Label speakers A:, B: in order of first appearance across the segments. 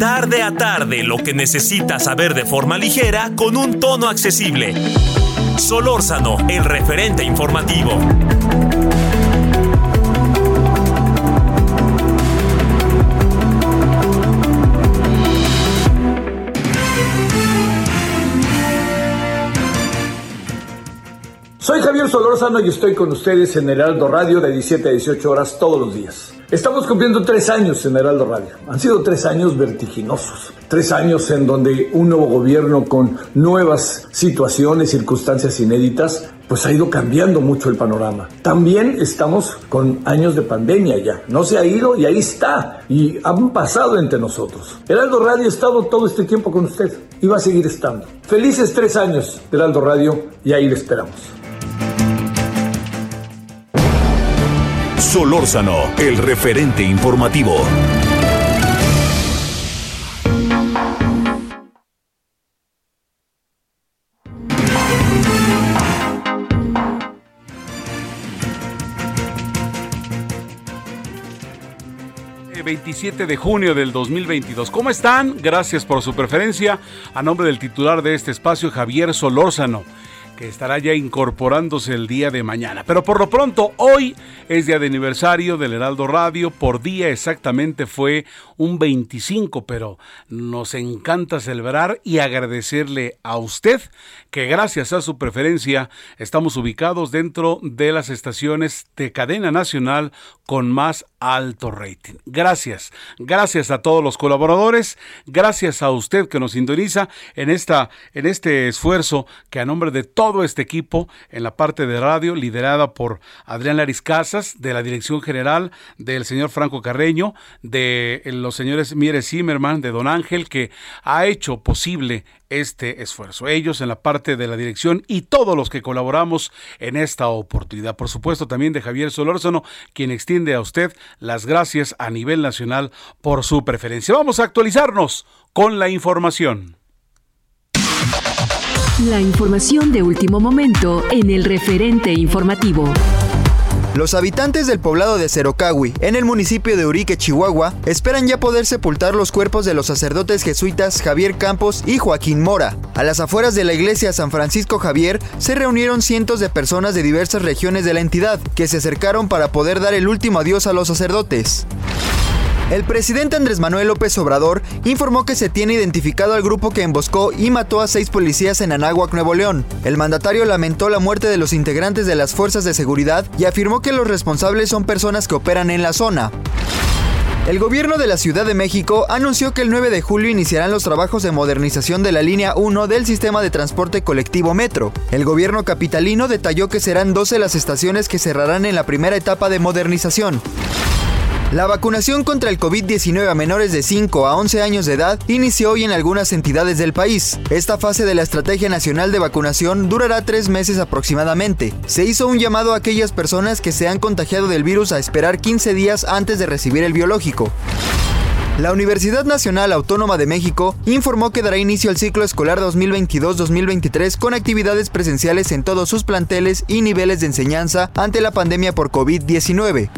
A: Tarde a tarde, lo que necesitas saber de forma ligera con un tono accesible. Solórzano, el referente informativo.
B: Soy Javier Solórzano y estoy con ustedes en Heraldo Radio de 17 a 18 horas todos los días. Estamos cumpliendo tres años en Heraldo Radio. Han sido tres años vertiginosos. Tres años en donde un nuevo gobierno con nuevas situaciones, circunstancias inéditas, pues ha ido cambiando mucho el panorama. También estamos con años de pandemia ya. No se ha ido y ahí está. Y han pasado entre nosotros. Heraldo Radio ha estado todo este tiempo con usted y va a seguir estando. Felices tres años Heraldo Radio y ahí le esperamos.
A: Solórzano, el referente informativo.
C: ...27 de junio del 2022. ¿Cómo están? Gracias por su preferencia. A nombre del titular de este espacio, Javier Solórzano que estará ya incorporándose el día de mañana. Pero por lo pronto, hoy es día de aniversario del Heraldo Radio. Por día exactamente fue un 25, pero nos encanta celebrar y agradecerle a usted que gracias a su preferencia estamos ubicados dentro de las estaciones de cadena nacional con más alto rating. Gracias, gracias a todos los colaboradores, gracias a usted que nos sintoniza en esta en este esfuerzo que a nombre de todo este equipo en la parte de radio, liderada por Adrián Laris Casas, de la dirección general del señor Franco Carreño, de los señores Mieres Zimmerman, de Don Ángel, que ha hecho posible este esfuerzo. Ellos en la parte de la dirección y todos los que colaboramos en esta oportunidad. Por supuesto también de Javier Solórzano, quien extiende a usted las gracias a nivel nacional por su preferencia. Vamos a actualizarnos con la información.
D: La información de último momento en el referente informativo.
E: Los habitantes del poblado de Cerocahui, en el municipio de Urique, Chihuahua, esperan ya poder sepultar los cuerpos de los sacerdotes jesuitas Javier Campos y Joaquín Mora. A las afueras de la iglesia San Francisco Javier se reunieron cientos de personas de diversas regiones de la entidad, que se acercaron para poder dar el último adiós a los sacerdotes. El presidente Andrés Manuel López Obrador informó que se tiene identificado al grupo que emboscó y mató a seis policías en Anáhuac, Nuevo León. El mandatario lamentó la muerte de los integrantes de las fuerzas de seguridad y afirmó que los responsables son personas que operan en la zona. El gobierno de la Ciudad de México anunció que el 9 de julio iniciarán los trabajos de modernización de la línea 1 del sistema de transporte colectivo Metro. El gobierno capitalino detalló que serán 12 las estaciones que cerrarán en la primera etapa de modernización. La vacunación contra el COVID-19 a menores de 5 a 11 años de edad inició hoy en algunas entidades del país. Esta fase de la Estrategia Nacional de Vacunación durará tres meses aproximadamente. Se hizo un llamado a aquellas personas que se han contagiado del virus a esperar 15 días antes de recibir el biológico. La Universidad Nacional Autónoma de México informó que dará inicio al ciclo escolar 2022-2023 con actividades presenciales en todos sus planteles y niveles de enseñanza ante la pandemia por COVID-19.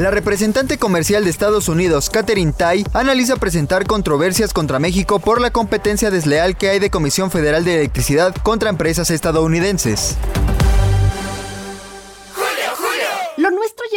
E: La representante comercial de Estados Unidos, Catherine Tai, analiza presentar controversias contra México por la competencia desleal que hay de Comisión Federal de Electricidad contra empresas estadounidenses.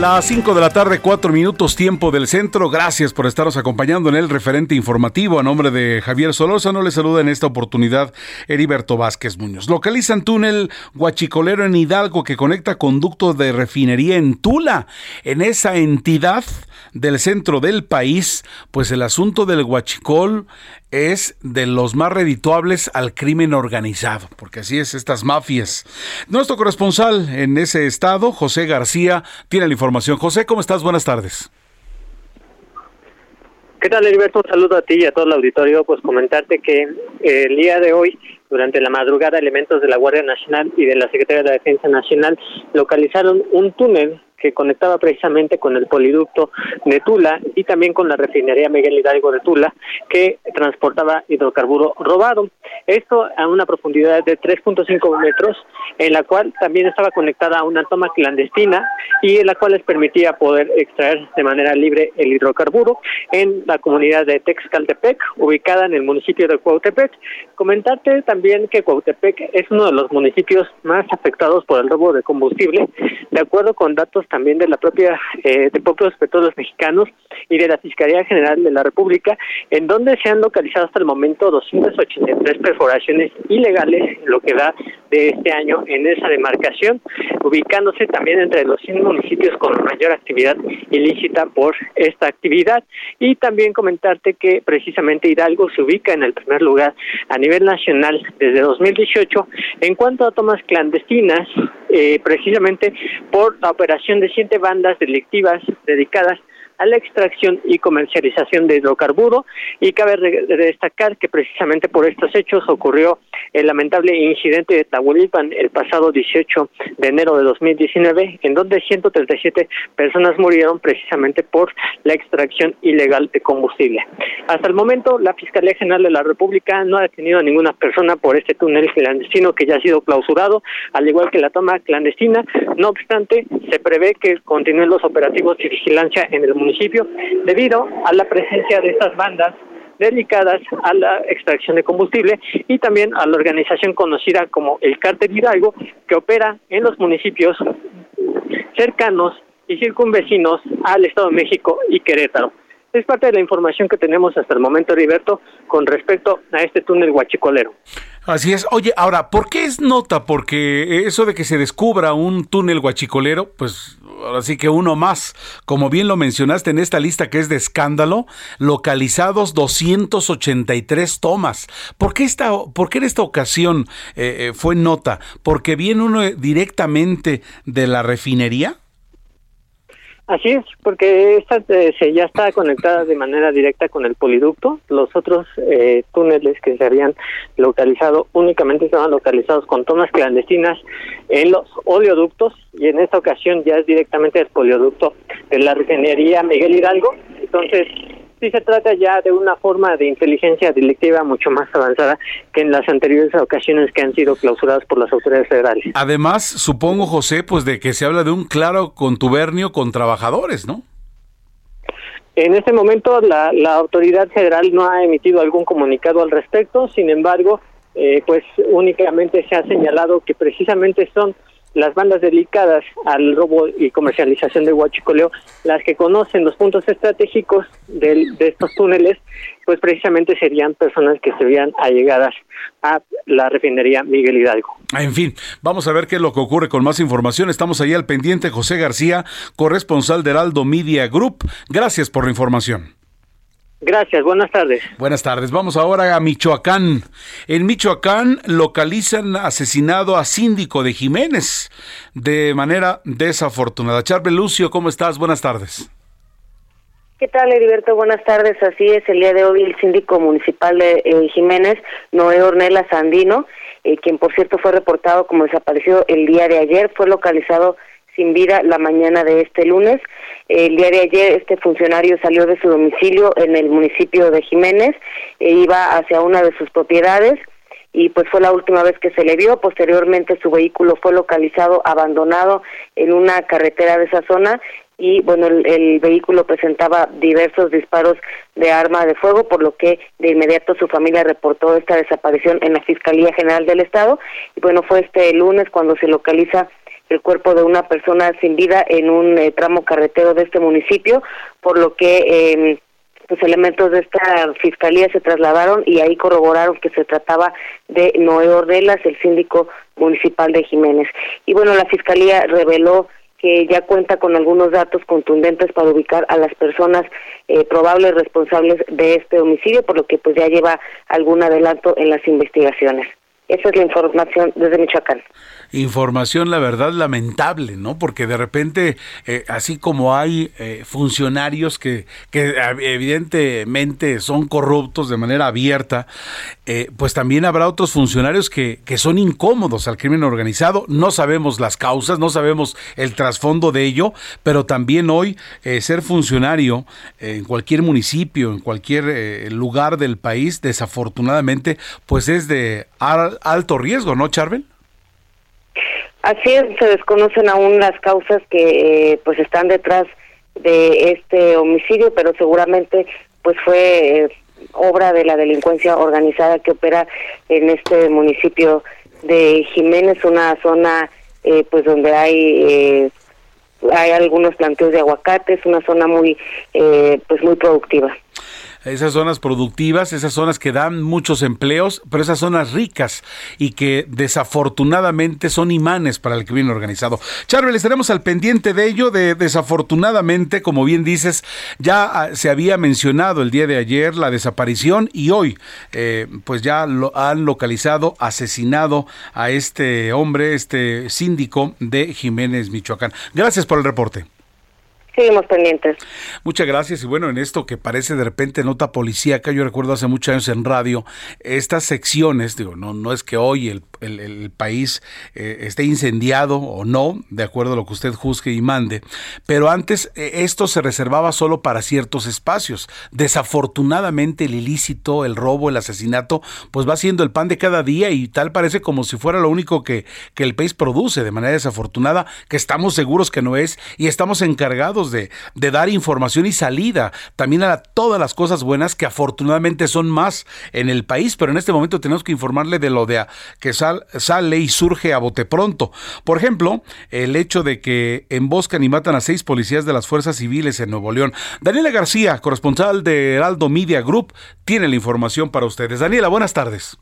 C: Las 5 de la tarde, 4 minutos tiempo del centro. Gracias por estaros acompañando en el referente informativo. A nombre de Javier no le saluda en esta oportunidad Heriberto Vázquez Muñoz. Localizan túnel Guachicolero en Hidalgo que conecta conducto de refinería en Tula. En esa entidad del centro del país, pues el asunto del Guachicol es de los más redituables al crimen organizado, porque así es estas mafias. Nuestro corresponsal en ese estado, José García, tiene la información. José, ¿cómo estás? Buenas tardes.
F: ¿Qué tal, Heriberto? Un saludo a ti y a todo el auditorio. Pues comentarte que eh, el día de hoy, durante la madrugada, elementos de la Guardia Nacional y de la Secretaría de la Defensa Nacional localizaron un túnel que conectaba precisamente con el poliducto de Tula y también con la refinería Miguel Hidalgo de Tula, que transportaba hidrocarburo robado. Esto a una profundidad de 3.5 metros, en la cual también estaba conectada a una toma clandestina y en la cual les permitía poder extraer de manera libre el hidrocarburo en la comunidad de Texcaltepec, ubicada en el municipio de Cuautepec. Comentarte también que Cuautepec es uno de los municipios más afectados por el robo de combustible, de acuerdo con datos también de la propia eh, de propios petróleos mexicanos y de la Fiscalía General de la República, en donde se han localizado hasta el momento 283 perforaciones ilegales, lo que da de este año en esa demarcación, ubicándose también entre los 100 municipios con mayor actividad ilícita por esta actividad. Y también comentarte que precisamente Hidalgo se ubica en el primer lugar a nivel nacional desde 2018 en cuanto a tomas clandestinas, eh, precisamente por la operación de siete bandas delictivas dedicadas a la extracción y comercialización de hidrocarburo y cabe destacar que precisamente por estos hechos ocurrió el lamentable incidente de Tahuilipan el pasado 18 de enero de 2019 en donde 137 personas murieron precisamente por la extracción ilegal de combustible. Hasta el momento la Fiscalía General de la República no ha detenido a ninguna persona por este túnel clandestino que ya ha sido clausurado, al igual que la toma clandestina. No obstante, se prevé que continúen los operativos y vigilancia en el municipio municipio debido a la presencia de estas bandas dedicadas a la extracción de combustible y también a la organización conocida como el Cártel Hidalgo que opera en los municipios cercanos y circunvecinos al Estado de México y Querétaro. Es parte de la información que tenemos hasta el momento, Heriberto, con respecto a este túnel huachicolero.
C: Así es. Oye, ahora, ¿por qué es nota? Porque eso de que se descubra un túnel guachicolero, pues ahora sí que uno más, como bien lo mencionaste en esta lista que es de escándalo, localizados 283 tomas. ¿Por qué, esta, por qué en esta ocasión eh, eh, fue nota? ¿Porque viene uno directamente de la refinería?
F: Así es, porque esta eh, se ya está conectada de manera directa con el poliducto. Los otros eh, túneles que se habían localizado únicamente estaban localizados con tomas clandestinas en los oleoductos y en esta ocasión ya es directamente el polioducto de la refinería Miguel Hidalgo. Entonces, sí se trata ya de una forma de inteligencia delictiva mucho más avanzada que en las anteriores ocasiones que han sido clausuradas por las autoridades federales.
C: Además, supongo, José, pues de que se habla de un claro contubernio con trabajadores, ¿no?
F: En este momento la, la autoridad federal no ha emitido algún comunicado al respecto, sin embargo, eh, pues únicamente se ha señalado que precisamente son las bandas dedicadas al robo y comercialización de huachicoleo, las que conocen los puntos estratégicos de, estos túneles, pues precisamente serían personas que serían allegadas a la refinería Miguel Hidalgo.
C: En fin, vamos a ver qué es lo que ocurre con más información. Estamos ahí al pendiente, José García, corresponsal de Heraldo Media Group. Gracias por la información.
F: Gracias, buenas tardes.
C: Buenas tardes. Vamos ahora a Michoacán. En Michoacán localizan asesinado a síndico de Jiménez de manera desafortunada. Charbe Lucio, ¿cómo estás? Buenas tardes.
G: ¿Qué tal, Heriberto? Buenas tardes. Así es, el día de hoy el síndico municipal de eh, Jiménez, Noé Ornella Sandino, eh, quien por cierto fue reportado como desaparecido el día de ayer, fue localizado sin vida la mañana de este lunes. El día de ayer este funcionario salió de su domicilio en el municipio de Jiménez e iba hacia una de sus propiedades y pues fue la última vez que se le vio. Posteriormente su vehículo fue localizado abandonado en una carretera de esa zona y bueno, el, el, vehículo presentaba diversos disparos de arma de fuego, por lo que de inmediato su familia reportó esta desaparición en la Fiscalía General del Estado y bueno, fue este lunes cuando se localiza el cuerpo de una persona sin vida en un eh, tramo carretero de este municipio, por lo que eh, los elementos de esta fiscalía se trasladaron y ahí corroboraron que se trataba de Noé Ordelas, el síndico municipal de Jiménez. Y bueno, la fiscalía reveló que ya cuenta con algunos datos contundentes para ubicar a las personas eh, probables responsables de este homicidio, por lo que pues ya lleva algún adelanto en las investigaciones. Esa es la información desde Michoacán
C: información, la verdad, lamentable, ¿no? Porque de repente, eh, así como hay eh, funcionarios que, que, evidentemente son corruptos de manera abierta, eh, pues también habrá otros funcionarios que, que son incómodos al crimen organizado. No sabemos las causas, no sabemos el trasfondo de ello, pero también hoy ser funcionario en cualquier municipio, en cualquier lugar del país, desafortunadamente, pues es de alto riesgo, ¿no, Charbel?
G: Así es, se desconocen aún las causas que eh, pues están detrás de este homicidio, pero seguramente pues fue eh, obra de la delincuencia organizada que opera en este municipio de Jiménez, una zona eh, pues donde hay hay algunos planteos de aguacates, una zona muy pues muy productiva
C: esas zonas productivas, esas zonas que dan muchos empleos, pero esas zonas ricas y que desafortunadamente son imanes para el crimen organizado. Charbel, estaremos al pendiente de ello, de desafortunadamente, como bien dices, ya ah, se había mencionado el día de ayer la desaparición y hoy eh, pues ya lo han localizado, asesinado a este hombre, este síndico de Jiménez, Michoacán. Gracias por el reporte.
G: Seguimos pendientes.
C: Muchas gracias. Y bueno, en esto que parece de repente nota policíaca, yo recuerdo hace muchos años en radio, estas secciones, digo, no, no es que hoy el, país eh, esté incendiado o no, de acuerdo a lo que usted juzgue y mande, pero antes eh, esto se reservaba solo para ciertos espacios. Desafortunadamente el ilícito, el robo, el asesinato, pues va siendo el pan de cada día y tal parece como si fuera lo único que, que el país produce de manera desafortunada, que estamos seguros que no es y estamos encargados de, dar información y salida también a todas las cosas buenas que afortunadamente son más en el país, pero en este momento tenemos que informarle de lo de que sale y surge a bote pronto. Por ejemplo, el hecho de que emboscan y matan a seis policías de las fuerzas civiles en Nuevo León. Daniela García, corresponsal de Heraldo Media Group, tiene la información para ustedes. Daniela, buenas tardes.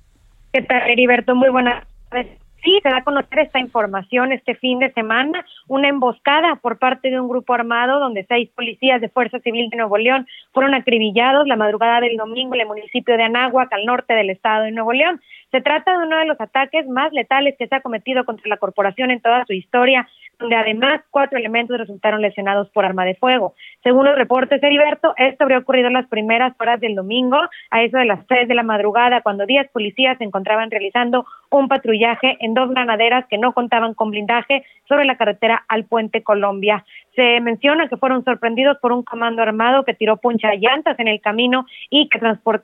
H: ¿Qué tal, Heriberto? Muy buenas tardes. Se da a conocer esta información este fin de semana, una emboscada por parte de un grupo armado donde seis policías de Fuerza Civil de Nuevo León fueron acribillados la madrugada del domingo en el municipio de Anáhuac, al norte del estado de Nuevo León. Se trata de uno de los ataques más letales que se ha cometido contra la corporación en toda su historia donde además cuatro elementos resultaron lesionados por arma de fuego. Según los reportes de Heriberto, esto habría ocurrido en las primeras horas del domingo, a eso de las tres de la madrugada, cuando diez policías se encontraban realizando un patrullaje en dos granaderas que no contaban con blindaje sobre la carretera al Puente Colombia. Se menciona que fueron sorprendidos por un comando armado que tiró puncha llantas en el camino y que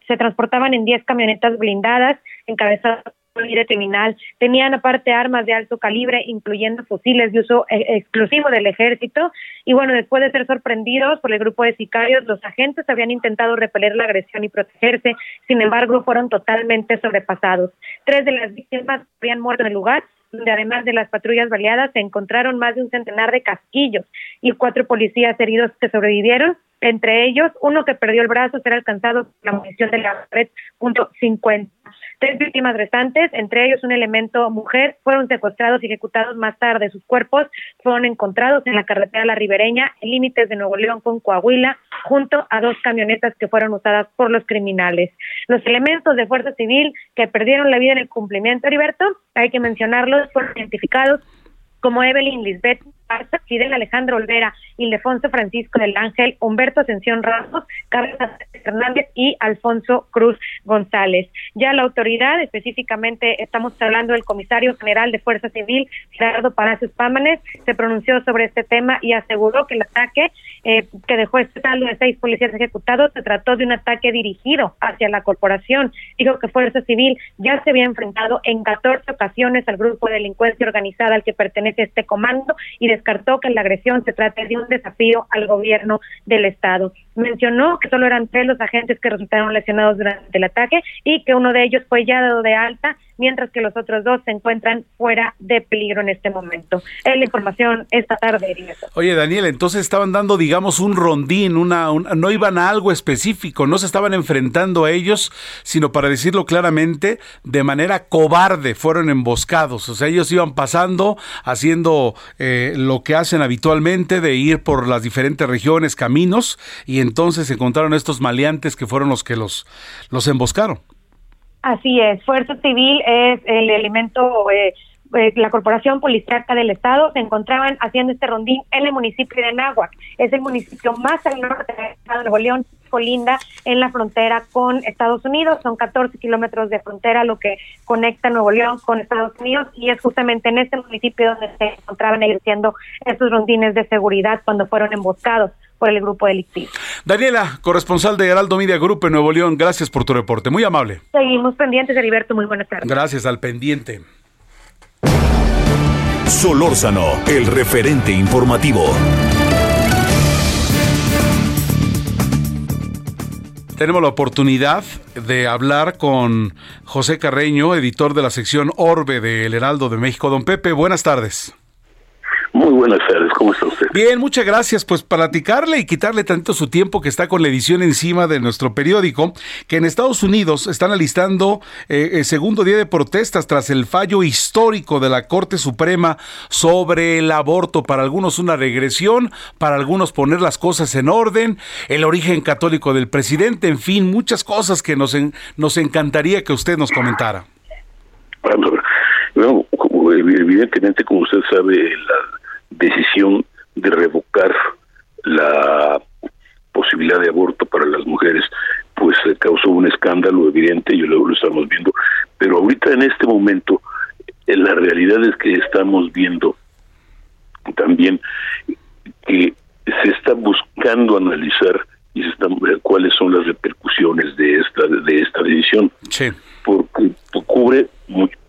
H: se transportaban en diez camionetas blindadas encabezadas líder criminal. Tenían aparte armas de alto calibre, incluyendo fusiles de uso eh, exclusivo del ejército. Y bueno, después de ser sorprendidos por el grupo de sicarios, los agentes habían intentado repeler la agresión y protegerse. Sin embargo, fueron totalmente sobrepasados. Tres de las víctimas habían muerto en el lugar donde además de las patrullas baleadas se encontraron más de un centenar de casquillos y cuatro policías heridos que sobrevivieron, entre ellos uno que perdió el brazo será alcanzado por la munición de la red punto cincuenta. Tres víctimas restantes, entre ellos un elemento mujer, fueron secuestrados y ejecutados más tarde. Sus cuerpos fueron encontrados en la carretera La Ribereña, en límites de Nuevo León con Coahuila, junto a dos camionetas que fueron usadas por los criminales. Los elementos de Fuerza Civil que perdieron la vida en el cumplimiento, Heriberto, hay que mencionarlos, fueron identificados como Evelyn Lisbeth Fidel Alejandro Olvera, Ildefonso Francisco del Ángel, Humberto Ascensión Ramos, Carlos Hernández y Alfonso Cruz González. Ya la autoridad, específicamente estamos hablando del comisario general de Fuerza Civil, Gerardo Palacios Pámanes, se pronunció sobre este tema y aseguró que el ataque eh, que dejó este saldo de seis policías ejecutados se trató de un ataque dirigido hacia la corporación. Dijo que Fuerza Civil ya se había enfrentado en 14 ocasiones al grupo de delincuencia organizada al que pertenece este comando y descartó que la agresión se trate de un desafío al gobierno del Estado. Mencionó que solo eran tres los agentes que resultaron lesionados durante el ataque y que uno de ellos fue ya dado de alta mientras que los otros dos se encuentran fuera de peligro en este momento. Es la información esta tarde.
C: Oye, Daniel, entonces estaban dando, digamos, un rondín, una, no iban a algo específico, no se estaban enfrentando a ellos, sino para decirlo claramente, de manera cobarde fueron emboscados. O sea, ellos iban pasando, haciendo eh, lo que hacen habitualmente de ir por las diferentes regiones, caminos, y entonces encontraron estos maleantes que fueron los que los, los emboscaron.
H: Así es, Fuerza Civil es el elemento, eh, eh, la Corporación Policíaca del Estado se encontraban haciendo este rondín en el municipio de Náhuac. Es el municipio más al norte del Estado de Nuevo León, colinda en la frontera con Estados Unidos. Son 14 kilómetros de frontera lo que conecta Nuevo León con Estados Unidos y es justamente en este municipio donde se encontraban ejerciendo estos rondines de seguridad cuando fueron emboscados por el grupo delictivo.
C: Daniela, corresponsal de Heraldo Media Group en Nuevo León, gracias por tu reporte, muy amable.
H: Seguimos pendientes, Heriberto, muy buenas tardes.
C: Gracias al pendiente.
A: Solórzano, el referente informativo.
C: Tenemos la oportunidad de hablar con José Carreño, editor de la sección Orbe de El Heraldo de México. Don Pepe, buenas tardes.
I: Buenas tardes, ¿cómo está usted?
C: Bien, muchas gracias. Pues platicarle y quitarle tanto su tiempo que está con la edición encima de nuestro periódico, que en Estados Unidos están alistando eh, el segundo día de protestas tras el fallo histórico de la Corte Suprema sobre el aborto. Para algunos una regresión, para algunos poner las cosas en orden, el origen católico del presidente, en fin, muchas cosas que nos, nos encantaría que usted nos comentara.
I: Bueno, evidentemente, como usted sabe, la decisión de revocar la posibilidad de aborto para las mujeres, pues causó un escándalo evidente, y luego lo estamos viendo, pero ahorita en este momento eh, la realidad es que estamos viendo también que se está buscando analizar y se están cuáles son las repercusiones de esta de esta decisión
C: sí.
I: porque cubre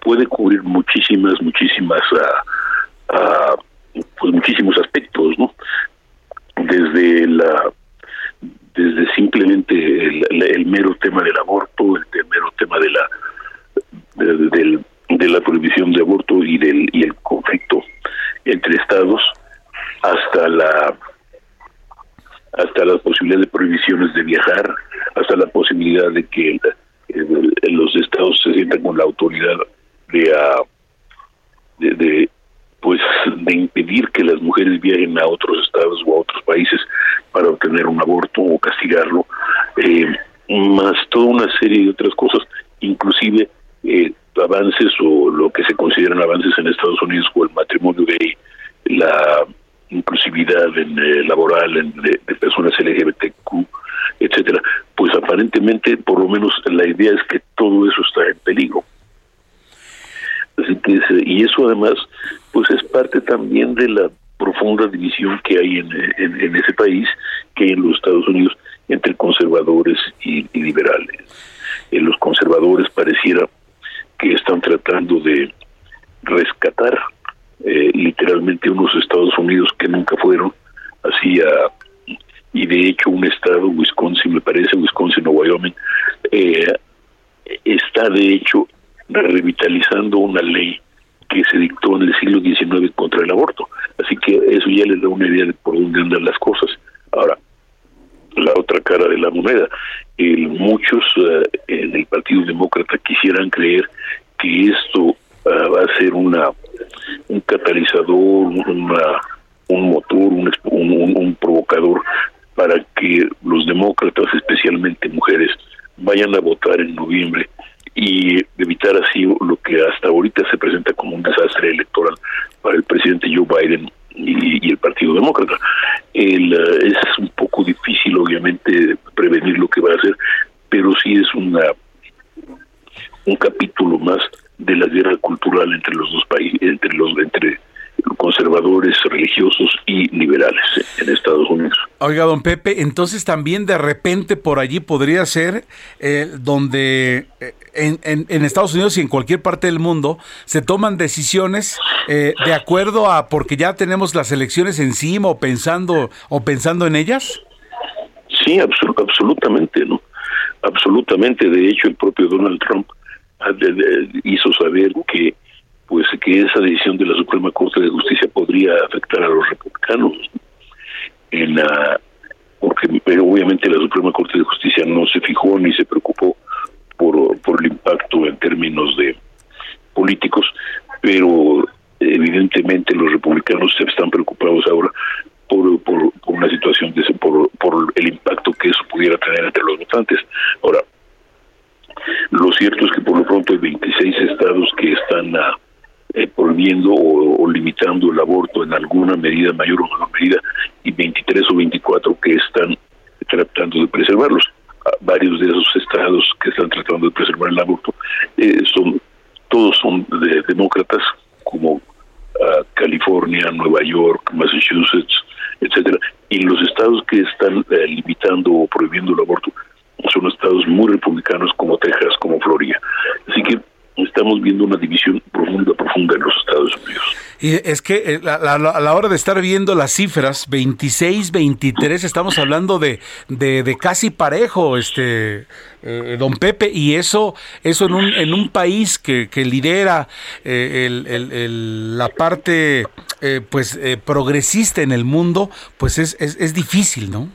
I: puede cubrir muchísimas muchísimas uh, pues muchísimos aspectos, ¿no? Desde la desde simplemente el, mero tema del aborto, el, mero tema de la de, de, la prohibición de aborto y del y el conflicto entre estados hasta la hasta la posibilidad de prohibiciones de viajar, hasta la posibilidad de que los estados se sientan con la autoridad de, ah, de, pues de impedir que las mujeres viajen a otros estados o a otros países para obtener un aborto o castigarlo, eh, más toda una serie de otras cosas, inclusive eh, avances o lo que se consideran avances en Estados Unidos o el matrimonio gay, la inclusividad en, eh, laboral en, de, personas LGBTQ, etcétera, pues aparentemente, por lo menos la idea es que todo eso está en peligro. Así que, y eso además, pues es parte también de la profunda división que hay en, ese país, que hay en los Estados Unidos, entre conservadores y, liberales. Eh, los conservadores pareciera que están tratando de rescatar eh, literalmente unos Estados Unidos que nunca fueron, así y de hecho un estado, Wisconsin me parece, Wisconsin o Wyoming, eh, está de hecho revitalizando una ley que se dictó en el siglo XIX contra el aborto. Así que eso ya les da una idea de por dónde andan las cosas. Ahora, la otra cara de la moneda. muchos eh, en el Partido Demócrata quisieran creer que esto ah, va a ser una un catalizador, una, un motor, un, un, un provocador para que los demócratas, especialmente mujeres, vayan a votar en noviembre y evitar así lo que hasta ahorita se presenta como un desastre electoral para el presidente Joe Biden y, el Partido Demócrata. El, eh, es un poco difícil, obviamente, prevenir lo que va a hacer, pero sí es una un capítulo más de la guerra cultural entre los dos países, entre los entre conservadores, religiosos y liberales en Estados Unidos.
C: Oiga, don Pepe, entonces también de repente por allí podría ser eh, donde eh, en, en, Estados Unidos y en cualquier parte del mundo se toman decisiones eh, de acuerdo a porque ya tenemos las elecciones encima o pensando o pensando en ellas.
I: Sí, absolutamente, ¿no? Absolutamente. De hecho, el propio Donald Trump hizo saber que pues que esa decisión de la Suprema Corte de Justicia podría afectar a los republicanos en la porque pero obviamente la Suprema Corte de Justicia no se fijó ni se preocupó por, por el impacto en términos de políticos, pero evidentemente los republicanos se están preocupados ahora por, por, una situación de por, por el impacto que eso pudiera tener entre los votantes. Ahora, lo cierto es que por lo pronto hay 26 estados que están ah, eh, prohibiendo o, limitando el aborto en alguna medida, mayor o menor medida, y 23 o 24 que están tratando de preservarlos. Ah, varios de esos estados que están tratando de preservar el aborto eh, son todos son demócratas como ah, California, Nueva York, Massachusetts, etcétera, y los estados que están eh, limitando o prohibiendo el aborto son estados muy republicanos como Texas, como Florida. Así que estamos viendo una división profunda, profunda en los Estados Unidos.
C: Y es que eh, a la, hora de estar viendo las cifras, 26, 23, estamos hablando de, de, casi parejo, este eh, don Pepe, y eso, eso en un, en un país que, que lidera eh, el, la parte pues progresista en el mundo, pues es, es, es difícil, ¿no?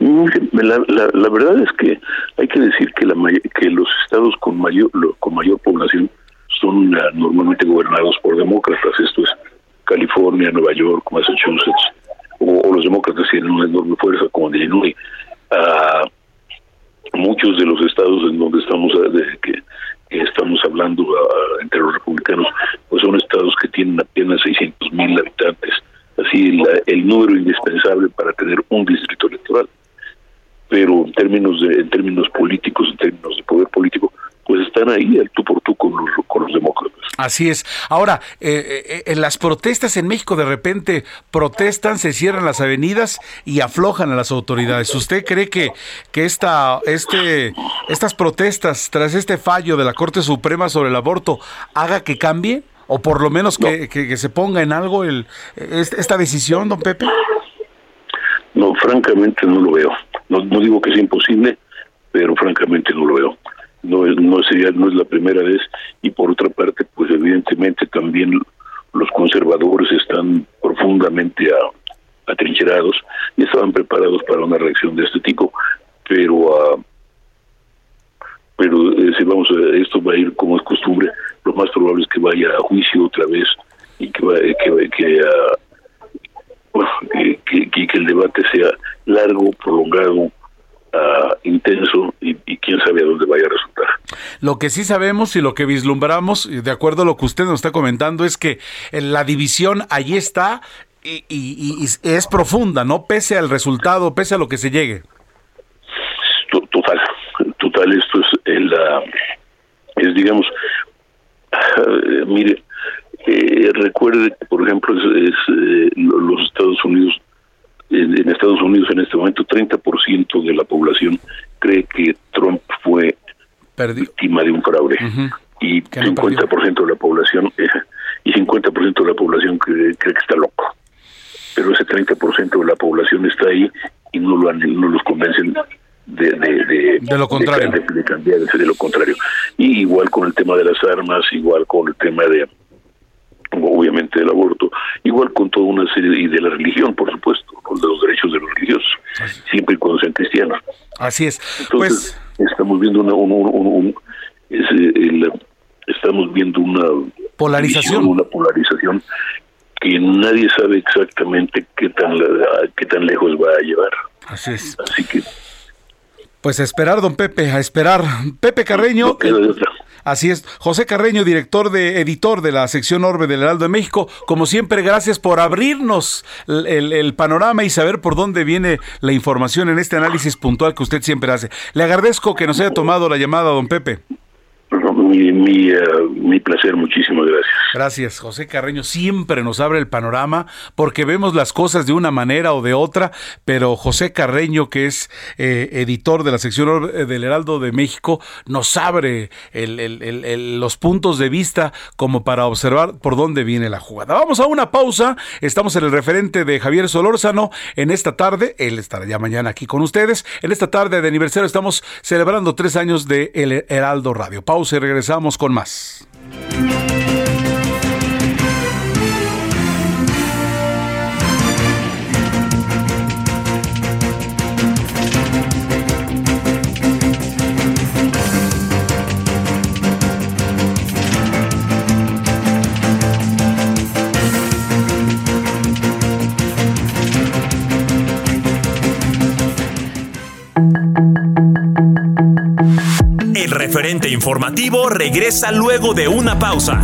I: La, la, verdad es que hay que decir que, la, que los estados con mayor, con mayor población son ah, normalmente gobernados por demócratas. Esto es California, Nueva York, Massachusetts, o, los demócratas tienen una enorme fuerza como en Illinois. Ah, muchos de los estados en donde estamos ah, de, que, estamos hablando entre los republicanos pues son estados que tienen apenas 600 mil habitantes así el número indispensable para tener un distrito electoral pero en términos de en términos políticos, en términos de poder político, pues están ahí al tú por tú con los, con los demócratas.
C: Así es. Ahora, eh, eh, en las protestas en México de repente protestan, se cierran las avenidas y aflojan a las autoridades. ¿Usted cree que, que esta, este, estas protestas tras este fallo de la Corte Suprema sobre el aborto haga que cambie? ¿O por lo menos que, que, se ponga en algo el, esta decisión, don Pepe?
I: No, francamente no lo veo. No, no digo que sea imposible, pero francamente no lo veo. No es, no sería, no es la primera vez y por otra parte, pues evidentemente también los conservadores están profundamente atrincherados y estaban preparados para una reacción de este tipo, pero uh, pero eh, si vamos a, esto va a ir como es costumbre, lo más probable es que vaya a juicio otra vez y que va, que, que, que, que, que el debate sea largo, prolongado, ah, intenso y, quién sabe a dónde vaya a resultar.
C: Lo que sí sabemos y lo que vislumbramos, de acuerdo a lo que usted nos está comentando, es que la división allí está y, es profunda, ¿no? Pese al resultado, pese a lo que se llegue.
I: Total, total, esto es el, es digamos, uh, mire, eh, recuerde que, por ejemplo, es, eh, los Estados Unidos en, Estados Unidos en este momento 30% de la población cree que Trump fue víctima de un fraude y 50% de la población eh, y 50% de la población cree, que está loco. Pero ese 30% de la población está ahí y no lo no los convencen de, de,
C: de, lo contrario.
I: De, cambiar, de lo contrario. Y igual con el tema de las armas, igual con el tema de obviamente del aborto, igual con toda una serie, y de la religión, por supuesto, con los derechos de los religiosos, siempre y cuando sean cristianos.
C: Así es.
I: Entonces, pues, estamos viendo una, un, estamos viendo una
C: polarización,
I: una polarización que nadie sabe exactamente qué tan qué tan lejos va a llevar.
C: Así es.
I: Así que
C: pues a esperar, don Pepe, a esperar. Pepe Carreño. Así es. José Carreño, director de editor de la sección Orbe del Heraldo de México. Como siempre, gracias por abrirnos el, panorama y saber por dónde viene la información en este análisis puntual que usted siempre hace. Le agradezco que nos haya tomado la llamada, don Pepe.
I: Mi, mi, eh, mi placer, muchísimas gracias.
C: Gracias, José Carreño. Siempre nos abre el panorama porque vemos las cosas de una manera o de otra, pero José Carreño, que es eh, editor de la sección del Heraldo de México, nos abre los puntos de vista como para observar por dónde viene la jugada. Vamos a una pausa. Estamos en el referente de Javier Solórzano en esta tarde. Él estará ya mañana aquí con ustedes. En esta tarde de aniversario estamos celebrando tres años de El Heraldo Radio. Pausa y regresamos con más.
A: Referente informativo regresa luego de una pausa.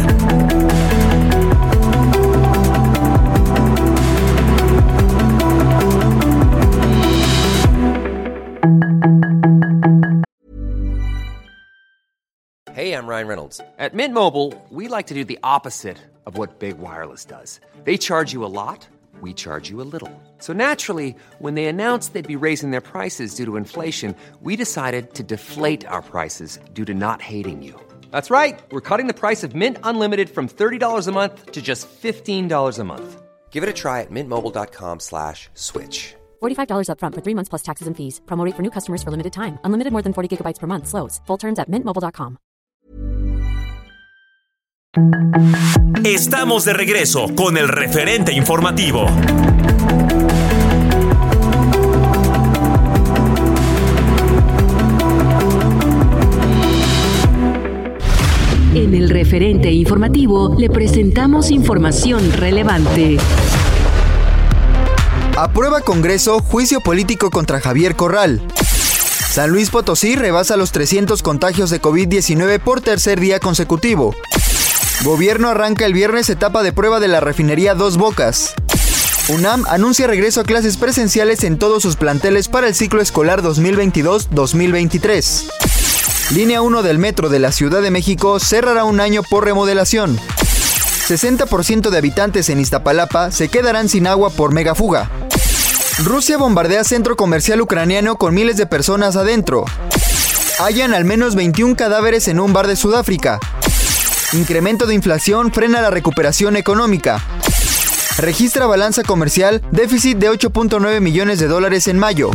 J: Hey, I'm Ryan Reynolds. At Mint Mobile, we like to do the opposite of what Big Wireless does. They charge you a lot we charge you a little. So naturally, when they announced they'd be raising their prices due to inflation, we decided to deflate our prices due to not hating you. That's right. We're cutting the price of Mint Unlimited from $30 a month to just $15 a month. Give it a try at mintmobile.com slash switch.
K: $45 upfront for three months plus taxes and fees. Promo for new customers for limited time. Unlimited more than 40 gigabytes per month. Slows. Full terms at mintmobile.com.
A: Estamos de regreso con el referente informativo.
D: El referente informativo le presentamos información relevante.
E: Aprueba Congreso juicio político contra Javier Corral. San Luis Potosí rebasa los 300 contagios de COVID-19 por tercer día consecutivo. Gobierno arranca el viernes etapa de prueba de la refinería Dos Bocas. UNAM anuncia regreso a clases presenciales en todos sus planteles para el ciclo escolar 2022-2023. Línea 1 del metro de la Ciudad de México cerrará un año por remodelación. 60% de habitantes en Iztapalapa se quedarán sin agua por megafuga. Rusia bombardea centro comercial ucraniano con miles de personas adentro. Hallan al menos 21 cadáveres en un bar de Sudáfrica. Incremento de inflación frena la recuperación económica. Registra balanza comercial déficit de 8.9 millones de dólares en mayo.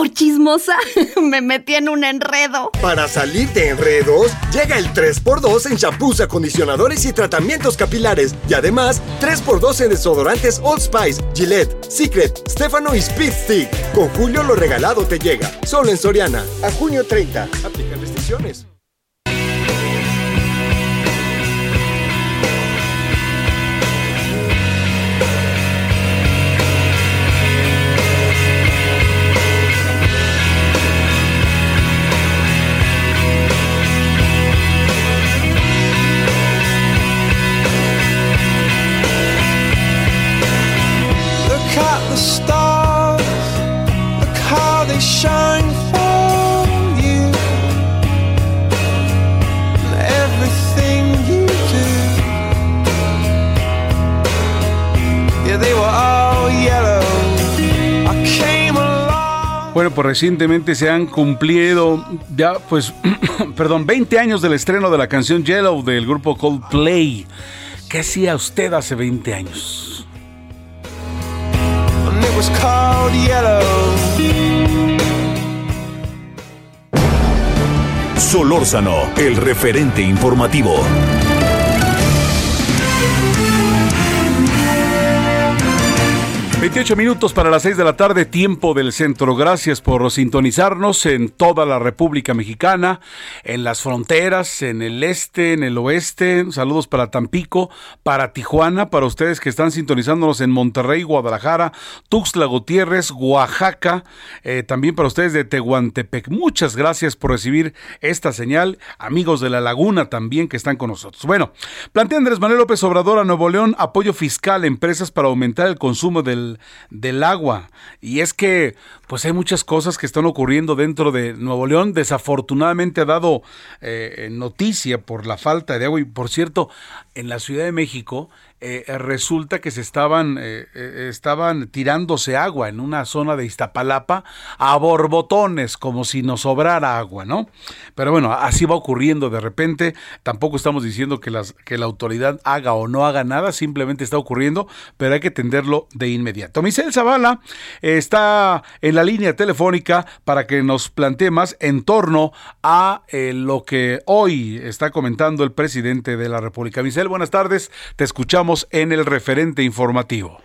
L: Por chismosa, me metí en un enredo.
M: Para salir de enredos, llega el 3x2 en shampoos, acondicionadores y tratamientos capilares. Y además, 3x2 en desodorantes Old Spice, Gillette, Secret, Stefano y Speed Stick. Con Julio lo regalado te llega. Solo en Soriana. A junio 30. Aplican restricciones.
C: Recientemente se han cumplido ya, pues, perdón, 20 años del estreno de la canción Yellow del grupo Coldplay. ¿Qué hacía usted hace 20 años?
A: Solórzano, el referente informativo.
C: 28 minutos para las 6 de la tarde, tiempo del centro. Gracias por sintonizarnos en toda la República Mexicana, en las fronteras, en el este, en el oeste. Saludos para Tampico, para Tijuana, para ustedes que están sintonizándonos en Monterrey, Guadalajara, Tuxtla Gutiérrez, Oaxaca, eh, también para ustedes de Tehuantepec. Muchas gracias por recibir esta señal. Amigos de la Laguna también que están con nosotros. Bueno, plantea Andrés Manuel López Obrador a Nuevo León apoyo fiscal a empresas para aumentar el consumo del del agua. Y es que, pues hay muchas cosas que están ocurriendo dentro de Nuevo León. Desafortunadamente ha dado eh, noticia por la falta de agua. Y por cierto, en la Ciudad de México eh, resulta que se estaban, eh, eh, estaban tirándose agua en una zona de Iztapalapa a borbotones, como si nos sobrara agua, ¿no? Pero bueno, así va ocurriendo de repente. Tampoco estamos diciendo que, las, que la autoridad haga o no haga nada, simplemente está ocurriendo, pero hay que atenderlo de inmediato. Michelle Zavala está en la línea telefónica para que nos plantee más en torno a lo que hoy está comentando el presidente de la República. Michelle, buenas tardes, te escuchamos en el referente informativo.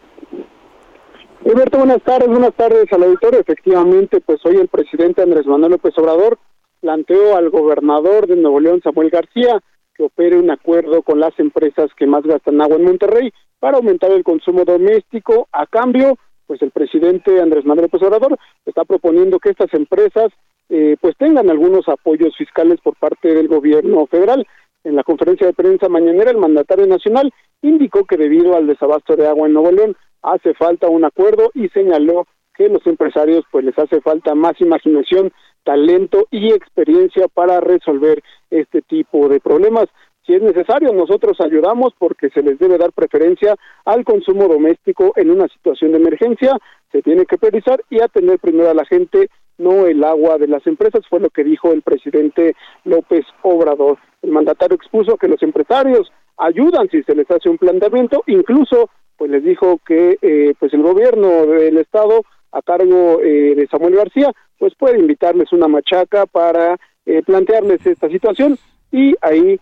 N: Alberto, buenas tardes, buenas tardes al auditorio. Efectivamente, pues hoy el presidente Andrés Manuel López Obrador planteó al gobernador de Nuevo León, Samuel García, que opere un acuerdo con las empresas que más gastan agua en Monterrey para aumentar el consumo doméstico. A cambio, pues el presidente Andrés Manuel López Obrador está proponiendo que estas empresas eh, pues tengan algunos apoyos fiscales por parte del gobierno federal. En la conferencia de prensa mañanera, el mandatario nacional indicó que debido al desabasto de agua en Nuevo León hace falta un acuerdo y señaló que los empresarios pues les hace falta más imaginación, talento y experiencia para resolver este tipo de problemas. Si es necesario, nosotros ayudamos porque se les debe dar preferencia al consumo doméstico en una situación de emergencia, se tiene que priorizar y atender primero a la gente, no el agua de las empresas, fue lo que dijo el presidente López Obrador. El mandatario expuso que los empresarios ayudan si se les hace un planteamiento, incluso pues les dijo que eh, pues el gobierno del estado a cargo eh, de Samuel García pues puede invitarles una machaca para eh, plantearles esta situación y ahí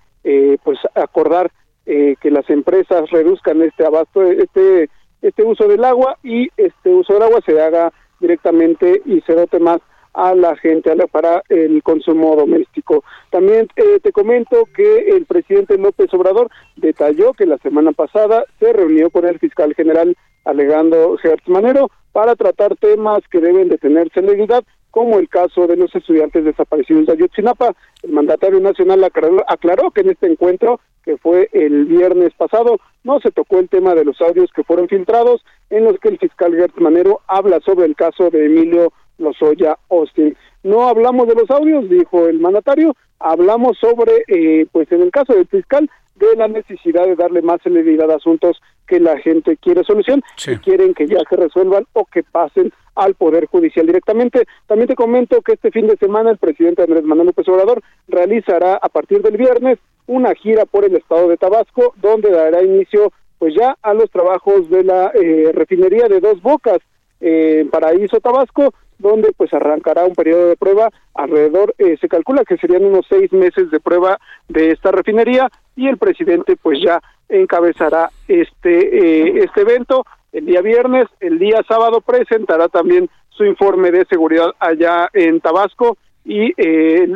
N: pues acordar que las empresas reduzcan este abasto este este uso del agua y este uso del agua se haga directamente y se dote más a la gente para el consumo doméstico. También eh, te comento que el presidente López Obrador detalló que la semana pasada se reunió con el fiscal general alegando Gertz Manero para tratar temas que deben de tener celeridad como el caso de los estudiantes desaparecidos de Ayotzinapa. El mandatario nacional aclaró, aclaró, que en este encuentro, que fue el viernes pasado, no se tocó el tema de los audios que fueron filtrados, en los que el fiscal Gertz Manero habla sobre el caso de Emilio Lozoya Austin. No hablamos de los audios, dijo el mandatario, hablamos sobre, eh, pues en el caso del fiscal, de la necesidad de darle más celeridad a asuntos que la gente quiere solución, y quieren que ya se resuelvan o que pasen al Poder Judicial directamente. También te comento que este fin de semana el presidente Andrés Manuel López Obrador realizará a partir del viernes una gira por el estado de Tabasco, donde dará inicio pues ya a los trabajos de la eh, refinería de Dos Bocas eh, en Paraíso Tabasco, donde pues arrancará un periodo de prueba alrededor, eh, se calcula que serían unos seis meses de prueba de esta refinería y el presidente pues ya encabezará este, eh, este evento el día viernes, el día sábado presentará también su informe de seguridad allá en Tabasco y eh,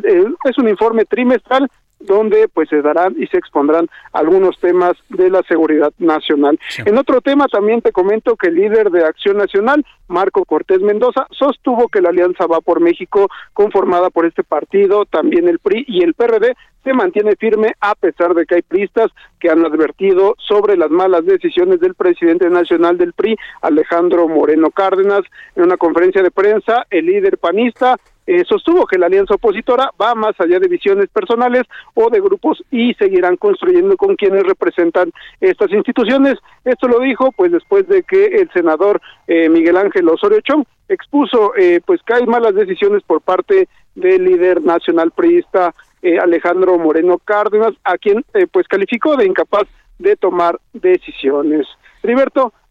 N: es un informe trimestral donde pues se darán y se expondrán algunos temas de la seguridad nacional. En otro tema también te comento que el líder de Acción Nacional, Marco Cortés Mendoza, sostuvo que la Alianza Va por México, conformada por este partido, también el PRI y el PRD, se mantiene firme a pesar de que hay pristas que han advertido sobre las malas decisiones del presidente nacional del PRI, Alejandro Moreno Cárdenas. En una conferencia de prensa, el líder panista eh, sostuvo que la alianza opositora va más allá de visiones personales o de grupos y seguirán construyendo con quienes representan estas instituciones. Esto lo dijo pues después de que el senador eh, Miguel Ángel Osorio Chong expuso eh, pues que hay malas decisiones por parte del líder nacional priista Alejandro Moreno Cárdenas, a quien pues calificó de incapaz de tomar decisiones.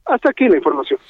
N: Hasta aquí la información.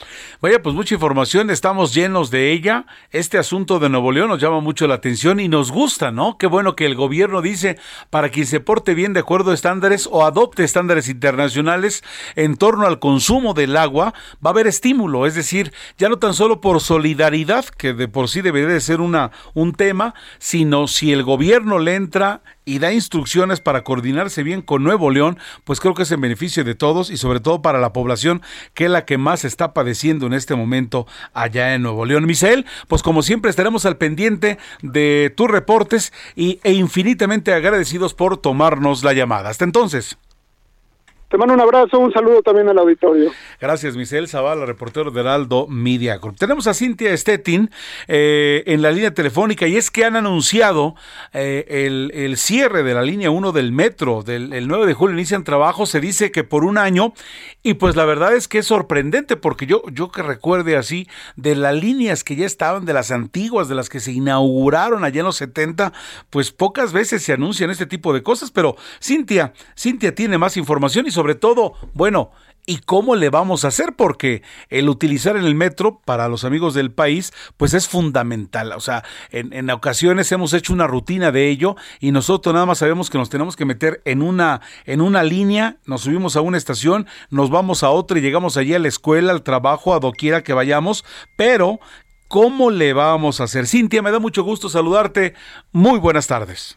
C: Vaya, pues mucha información, estamos llenos de ella. Este asunto de Nuevo León nos llama mucho la atención y nos gusta, ¿no? Qué bueno que el gobierno dice para quien se porte bien de acuerdo a estándares o adopte estándares internacionales en torno al consumo del agua, va a haber estímulo, es decir, ya no tan solo por solidaridad, que de por sí debería de ser una, un tema, sino si el gobierno le entra y da instrucciones para coordinarse bien con Nuevo León, pues creo que es en beneficio de todos y sobre todo para la población que es la que más está padeciendo en este momento allá en Nuevo León. Misael, pues como siempre estaremos al pendiente de tus reportes y, e infinitamente agradecidos por tomarnos la llamada. Hasta entonces.
N: Te mando un abrazo, un saludo también al auditorio.
C: Gracias, Michelle Zavala, reportero de Heraldo Media Group. Tenemos a Cintia Stettin eh, en la línea telefónica y es que han anunciado eh, el, cierre de la línea 1 del metro. Del, el 9 de julio inician trabajo, se dice que por un año y pues la verdad es que es sorprendente porque yo, yo que recuerde así de las líneas que ya estaban, de las antiguas, de las que se inauguraron allá en los 70, pues pocas veces se anuncian este tipo de cosas, pero Cintia, Cintia tiene más información y sobre todo, bueno, ¿y cómo le vamos a hacer? Porque el utilizar en el metro para los amigos del país, pues es fundamental. O sea, en, en, ocasiones hemos hecho una rutina de ello y nosotros nada más sabemos que nos tenemos que meter en una, en una línea, nos subimos a una estación, nos vamos a otra y llegamos allí a la escuela, al trabajo, a doquiera que vayamos, pero ¿cómo le vamos a hacer? Cintia, me da mucho gusto saludarte. Muy buenas tardes.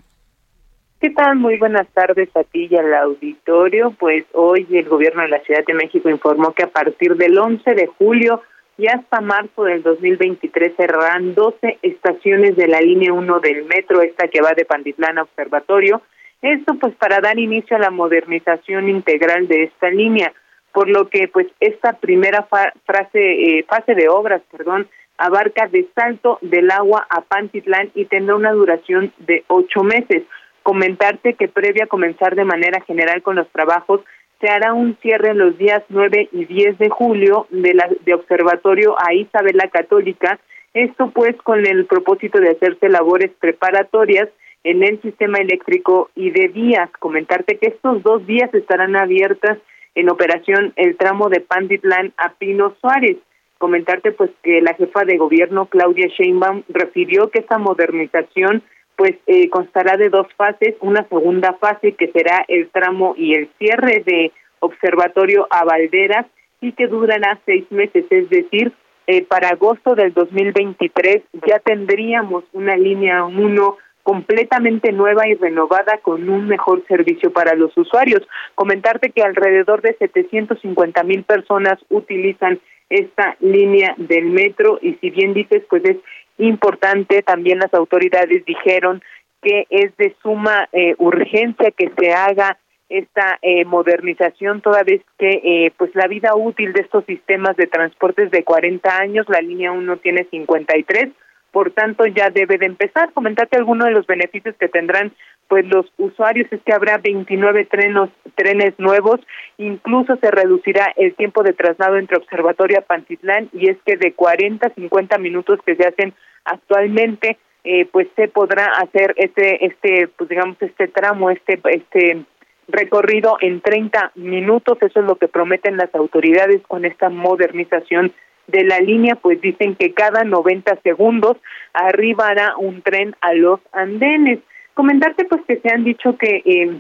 O: ¿Qué tal? Muy buenas tardes a ti y al auditorio. Pues hoy el gobierno de la Ciudad de México informó que a partir del 11 de julio y hasta marzo del 2023 cerrarán 12 estaciones de la línea 1 del metro, esta que va de Panditlán a Observatorio. Esto pues para dar inicio a la modernización integral de esta línea, por lo que pues esta primera fa frase, eh, fase de obras, perdón, abarca de Salto del Agua a Pantitlán y tendrá una duración de ocho meses comentarte que previa a comenzar de manera general con los trabajos, se hará un cierre los días 9 y 10 de julio de, la, de observatorio a Isabel la Católica, esto pues con el propósito de hacerse labores preparatorias en el sistema eléctrico y de vías. Comentarte que estos dos días estarán abiertas en operación el tramo de Panditlán a Pino Suárez. Comentarte pues que la jefa de gobierno Claudia Sheinbaum refirió que esta modernización pues eh, constará de dos fases, una segunda fase que será el tramo y el cierre de observatorio a Valderas y que durará seis meses, es decir, eh, para agosto del 2023 ya tendríamos una línea 1 completamente nueva y renovada con un mejor servicio para los usuarios. Comentarte que alrededor de 750 mil personas utilizan esta línea del metro y si bien dices, pues es importante. También las autoridades dijeron que es de suma eh, urgencia que se haga esta eh, modernización toda vez que eh, pues la vida útil de estos sistemas de transportes de 40 años, la línea 1 tiene 53, por tanto ya debe de empezar. Comentarte algunos de los beneficios que tendrán pues los usuarios es que habrá 29 trenos, trenes nuevos, incluso se reducirá el tiempo de traslado entre Observatorio a Pantitlán y es que de 40 a 50 minutos que se hacen actualmente eh, pues se podrá hacer este este pues digamos este tramo este este recorrido en 30 minutos. Eso es lo que prometen las autoridades con esta modernización de la línea. Pues dicen que cada 90 segundos arribará un tren a los andenes. Comentarte pues que se han dicho que eh,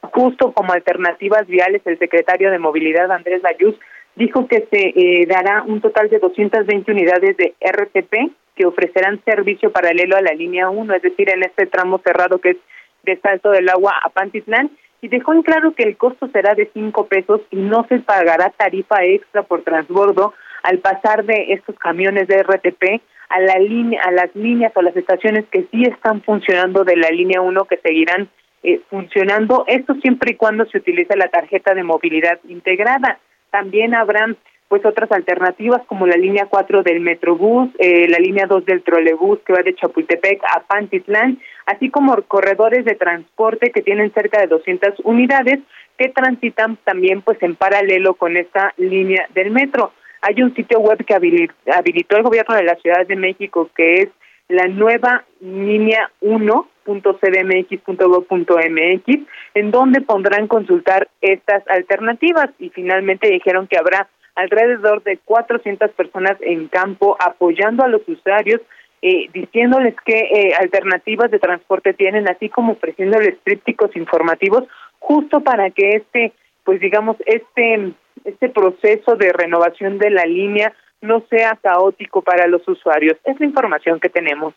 O: justo como alternativas viales el secretario de movilidad Andrés Layuz dijo que se eh, dará un total de 220 unidades de RTP que ofrecerán servicio paralelo a la línea 1, es decir, en este tramo cerrado que es de Salto del Agua a Pantitlán, y dejó en claro que el costo será de 5 pesos y no se pagará tarifa extra por transbordo al pasar de estos camiones de RTP a la línea a las líneas o las estaciones que sí están funcionando de la línea 1 que seguirán eh, funcionando. Esto siempre y cuando se utilice la tarjeta de movilidad integrada también habrán pues otras alternativas como la línea 4 del Metrobús, eh, la línea 2 del trolebús que va de Chapultepec a Pantitlán, así como corredores de transporte que tienen cerca de 200 unidades que transitan también pues en paralelo con esta línea del metro. Hay un sitio web que habilitó el gobierno de la Ciudad de México que es la nueva línea 1.cdmx.gov.mx en donde podrán consultar estas alternativas. Y finalmente dijeron que habrá alrededor de 400 personas en campo apoyando a los usuarios, eh, diciéndoles qué eh, alternativas de transporte tienen, así como ofreciéndoles trípticos informativos, justo para que este, pues digamos, este, este proceso de renovación de la línea no sea caótico para los usuarios. Es la información que tenemos.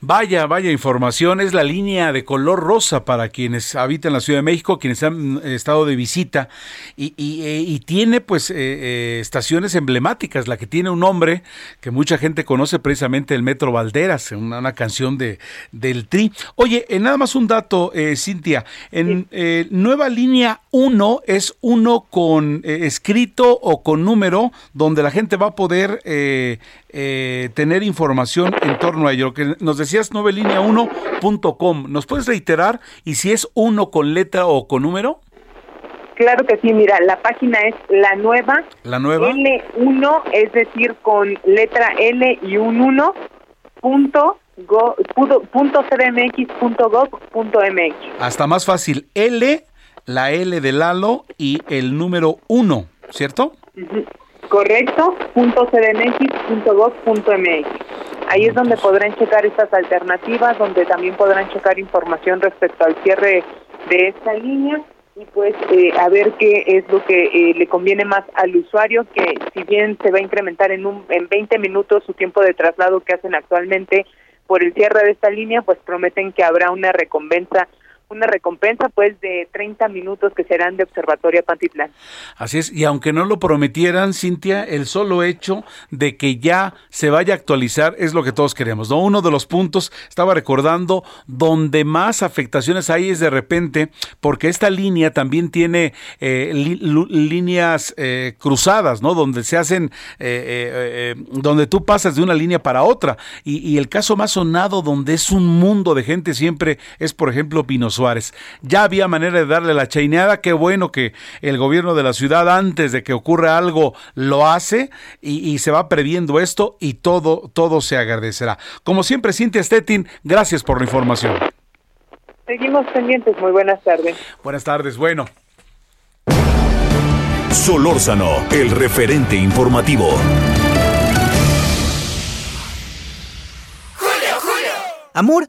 C: Vaya, vaya información. Es la línea de color rosa para quienes habitan la Ciudad de México, quienes han eh, estado de visita. Y, y, tiene pues eh, estaciones emblemáticas. La que tiene un nombre que mucha gente conoce precisamente, el Metro Valderas, una, una canción de, del Tri. Oye, nada más un dato, Cintia. En nueva línea 1 es uno con escrito o con número donde la gente va a poder eh, eh, tener información en torno a ello. Que nos decías 9linea1.com. ¿Nos puedes reiterar? ¿Y si es uno con letra o con número?
O: Claro que sí, mira, la página es la nueva.
C: La nueva.
O: L1, es decir, con letra L y un 1, punto, go, punto, cdmx.gov.mx.
C: Hasta más fácil, L, la L de Lalo y el número 1, ¿cierto?
O: Correcto, punto Ahí es donde podrán checar estas alternativas, donde también podrán checar información respecto al cierre de esta línea y pues eh, a ver qué es lo que eh, le conviene más al usuario, que si bien se va a incrementar en, un, en 20 minutos su tiempo de traslado que hacen actualmente por el cierre de esta línea, pues prometen que habrá una recompensa una recompensa pues de 30 minutos que serán de Observatorio Pantitlán.
C: Así es, y aunque no lo prometieran, Cintia, el solo hecho de que ya se vaya a actualizar es lo que todos queremos. ¿no? Uno de los puntos, estaba recordando, donde más afectaciones hay es de repente, porque esta línea también tiene eh, líneas eh, cruzadas, ¿no? Donde se hacen, eh, donde tú pasas de una línea para otra. Y, y el caso más sonado, donde es un mundo de gente siempre, es por ejemplo Pinos Suárez. Ya había manera de darle la chaineada, qué bueno que el gobierno de la ciudad antes de que ocurra algo lo hace y, se va previendo esto y todo, todo se agradecerá. Como siempre, Cintia Stettin, gracias por la información.
O: Seguimos pendientes, muy buenas tardes.
C: Buenas tardes, bueno.
A: Solórzano, el referente informativo.
P: Julio, Julio. Amor,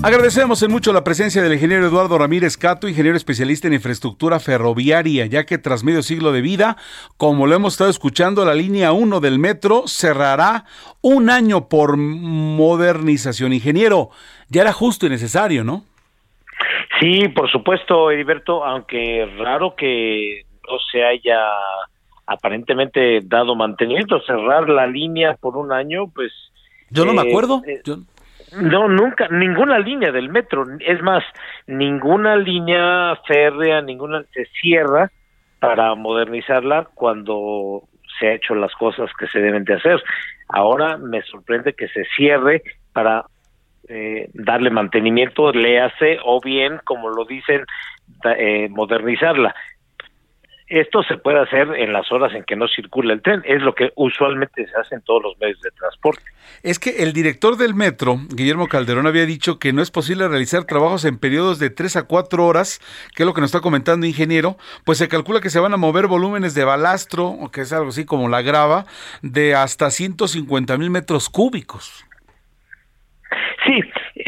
C: Agradecemos en mucho la presencia del ingeniero Eduardo Ramírez Cato, ingeniero especialista en infraestructura ferroviaria, ya que tras medio siglo de vida, como lo hemos estado escuchando, la línea 1 del metro cerrará un año por modernización. Ingeniero, ya era justo y necesario, ¿no?
Q: Sí, por supuesto, Heriberto, aunque raro que no se haya aparentemente dado mantenimiento, cerrar la línea por un año, pues...
C: Yo no me eh, acuerdo.
Q: Eh, no, nunca, ninguna línea del metro, es más, ninguna línea férrea, ninguna se cierra para modernizarla cuando se ha hecho las cosas que se deben de hacer. Ahora me sorprende que se cierre para eh, darle mantenimiento, le hace o bien, como lo dicen, eh, modernizarla esto se puede hacer en las horas en que no circula el tren, es lo que usualmente se hace en todos los medios de transporte.
C: Es que el director del metro, Guillermo Calderón, había dicho que no es posible realizar trabajos en periodos de tres a cuatro horas, que es lo que nos está comentando ingeniero, pues se calcula que se van a mover volúmenes de balastro, que es algo así como la grava, de hasta 150 mil metros cúbicos.
Q: Sí,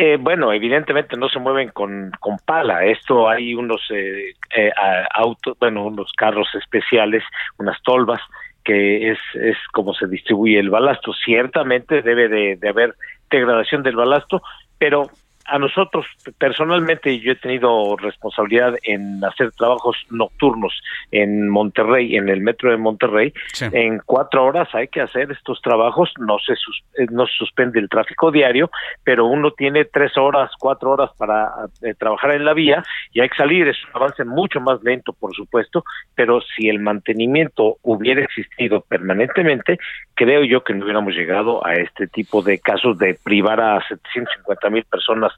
Q: eh, bueno, evidentemente no se mueven con, con pala. Esto hay unos eh, eh, autos, bueno, unos carros especiales, unas tolvas, que es, es como se distribuye el balasto. Ciertamente debe de, de haber degradación del balasto, pero a nosotros personalmente yo he tenido responsabilidad en hacer trabajos nocturnos en Monterrey, en el metro de Monterrey. En cuatro horas hay que hacer estos trabajos, no se eh, no suspende el tráfico diario, pero uno tiene tres horas, cuatro horas para eh, trabajar en la vía y hay que salir. Es un avance mucho más lento, por supuesto, pero si el mantenimiento hubiera existido permanentemente, creo yo que no hubiéramos llegado a este tipo de casos de privar a 750 mil personas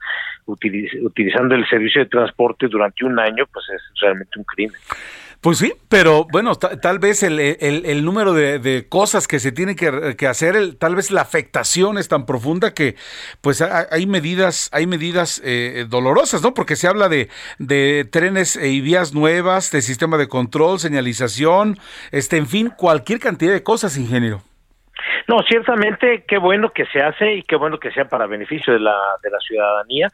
Q: utilizando el servicio de transporte durante un año, pues es realmente un crimen.
C: Pues sí, pero bueno, tal vez el, el, número de, cosas que se tienen que, hacer, tal vez la afectación es tan profunda que pues hay medidas, hay medidas eh, dolorosas, ¿no? Porque se habla de, de trenes y vías nuevas, de sistema de control, señalización, este, en fin, cualquier cantidad de cosas, ingeniero.
Q: No, ciertamente, qué bueno que se hace y qué bueno que sea para beneficio de la, de la ciudadanía.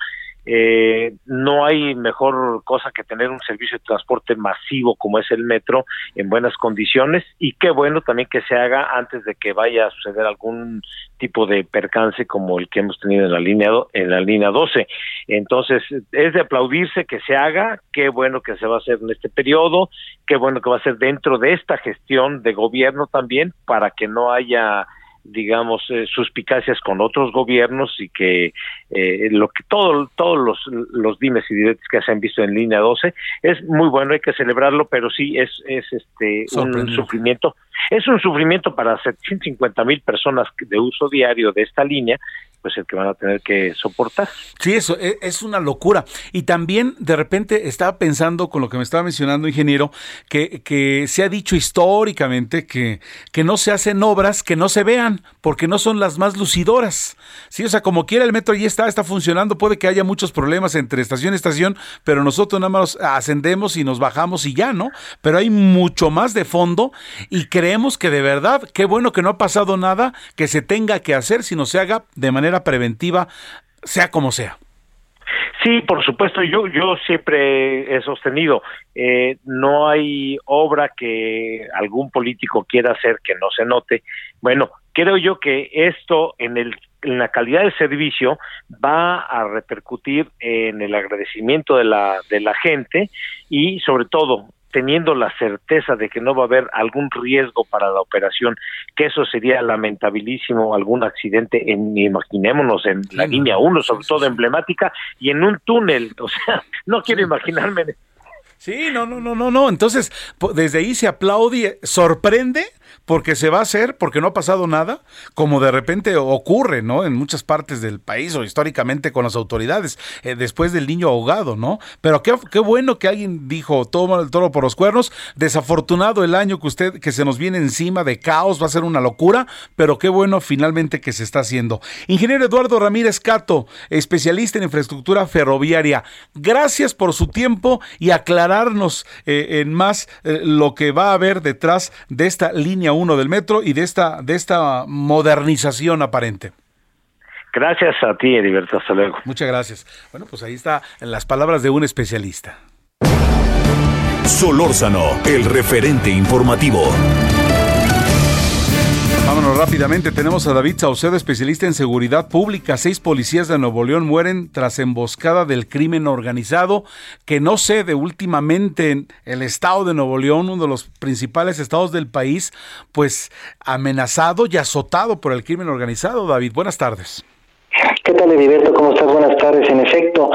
Q: Eh, no hay mejor cosa que tener un servicio de transporte masivo como es el metro en buenas condiciones y qué bueno también que se haga antes de que vaya a suceder algún tipo de percance como el que hemos tenido en la línea en la línea 12. Entonces, es de aplaudirse que se haga, qué bueno que se va a hacer en este periodo, qué bueno que va a ser dentro de esta gestión de gobierno también para que no haya digamos eh, suspicacias con otros gobiernos y que eh, lo que todo, todos los, los dimes y diretes que se han visto en línea 12 es muy bueno hay que celebrarlo pero sí es es este un sufrimiento. Es un sufrimiento para 750 mil personas de uso diario de esta línea pues el que van a tener que soportar.
C: Sí, eso e, es una locura. Y también de repente estaba pensando con lo que me estaba mencionando, ingeniero, que, que se ha dicho históricamente que, que no se hacen obras que no se vean, porque no son las más lucidoras. Sí, o sea, como quiera el metro ya está, está funcionando, puede que haya muchos problemas entre estación y estación, pero nosotros nada más ascendemos y nos bajamos y ya, ¿no? Pero hay mucho más de fondo y creemos que de verdad, qué bueno que no ha pasado nada que se tenga que hacer, sino se haga de manera preventiva, sea como sea.
Q: Sí, por supuesto, yo, yo siempre he sostenido, eh, no hay obra que algún político quiera hacer que no se note. Bueno, creo yo que esto en el en la calidad del servicio va a repercutir en el agradecimiento de la de la gente y sobre todo teniendo la certeza de que no va a haber algún riesgo para la operación, que eso sería lamentabilísimo, algún accidente, en, imaginémonos en la línea 1, sobre todo emblemática, y en un túnel, o sea, no quiero imaginarme.
C: Sí, no, no, no, no, no. Entonces, desde ahí se aplaude, sorprende porque se va a hacer, porque no ha pasado nada, como de repente ocurre, ¿no? En muchas partes del país o históricamente con las autoridades, eh, después del niño ahogado, ¿no? Pero qué, bueno que alguien dijo, toma el toro por los cuernos, desafortunado el año que usted, que se nos viene encima de caos, va a ser una locura, pero qué bueno finalmente que se está haciendo. Ingeniero Eduardo Ramírez Cato, especialista en infraestructura ferroviaria, gracias por su tiempo y aclararnos eh, en más eh, lo que va a haber detrás de esta línea uno del metro y de esta, de esta modernización aparente.
Q: Gracias a ti, Heriberto. Hasta luego.
C: Muchas gracias. Bueno, pues ahí está las palabras de un especialista.
A: Solórzano, el referente informativo. Vámonos rápidamente. Tenemos a David Saucedo, especialista en seguridad pública. Seis policías de Nuevo León mueren tras emboscada del crimen organizado, que no cede últimamente en el estado de Nuevo León, uno de los principales estados del país, pues amenazado y azotado por el crimen organizado. David, buenas tardes.
R: ¿Qué tal, Heriberto? ¿Cómo estás? Buenas tardes. En efecto,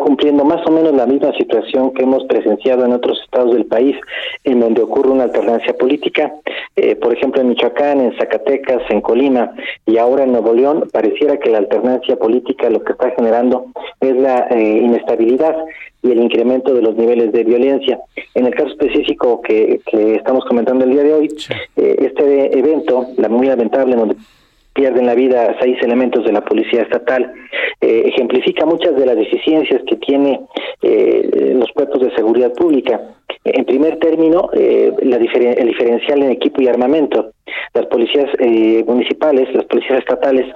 R: cumpliendo más o menos la misma situación que hemos presenciado en otros estados del país, en donde ocurre una alternancia política. Eh, por ejemplo, en Michoacán, en Zacatecas, en Colima y ahora en Nuevo León, pareciera que la alternancia política lo que está generando es la eh, inestabilidad y el incremento de los niveles de violencia. En el caso específico que, que estamos comentando el día de hoy, eh, este evento, la muy lamentable, donde pierden la vida seis elementos de la policía estatal, eh, ejemplifica muchas de las deficiencias que tiene eh, los cuerpos de seguridad pública. En primer término, eh, la el diferencial en equipo y armamento. Las policías municipales, las policías estatales,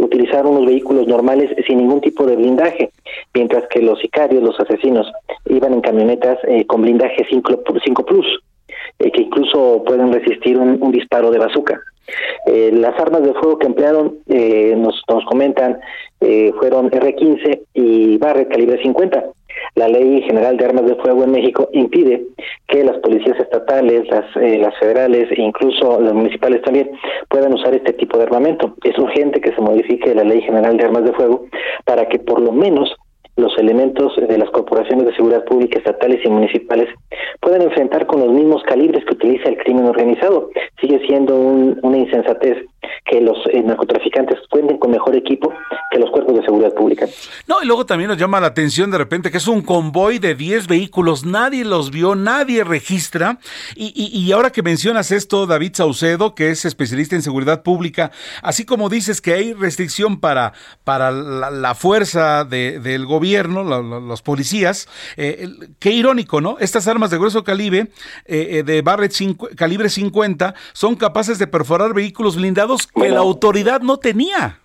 R: utilizaron unos vehículos normales sin ningún tipo de blindaje, mientras que los sicarios, los asesinos, iban en camionetas con blindaje 5 Plus, que incluso pueden resistir un disparo de bazooka. Eh, las armas de fuego que emplearon, eh, nos, nos comentan, eh, fueron R-15 y Barret calibre 50. La Ley General de Armas de Fuego en México impide que las policías estatales, las, las federales e incluso las municipales también puedan usar este tipo de armamento. Es urgente que se modifique la Ley General de Armas de Fuego para que por lo menos los elementos de las corporaciones de seguridad pública estatales y municipales puedan enfrentar con los mismos calibres que utiliza el crimen organizado. Sigue siendo una insensatez que los eh, narcotraficantes cuenten con mejor equipo que los cuerpos de seguridad pública.
C: No, y luego también nos llama la atención de repente que es un convoy de 10 vehículos, nadie los vio, nadie registra. Y, y, ahora que mencionas esto, David Saucedo, que es especialista en seguridad pública, así como dices que hay restricción para, para la, fuerza del gobierno, los policías, eh, qué irónico, ¿no? Estas armas de grueso calibre, eh, de Barrett calibre 50, son capaces de perforar vehículos blindados que la autoridad no tenía.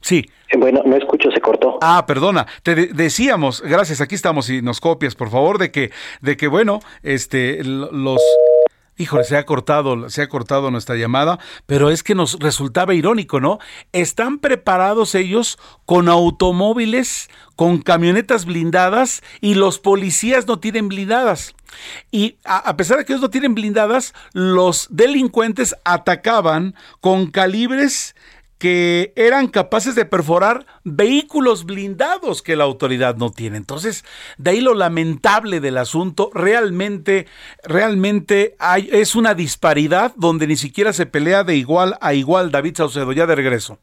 C: Sí.
R: Eh, bueno, no escucho, se cortó.
C: Ah, perdona. Te decíamos, gracias, aquí estamos y nos copias, por favor, de que, de que bueno, este, los Híjole, se ha cortado, se ha cortado nuestra llamada, pero es que nos resultaba irónico, ¿no? Están preparados ellos con automóviles, con camionetas blindadas y los policías no tienen blindadas. Y a, pesar de que ellos no tienen blindadas, los delincuentes atacaban con calibres que eran capaces de perforar vehículos blindados que la autoridad no tiene. Entonces, de ahí lo lamentable del asunto, realmente, realmente hay, es una disparidad donde ni siquiera se pelea de igual a igual David Saucedo. Ya de regreso.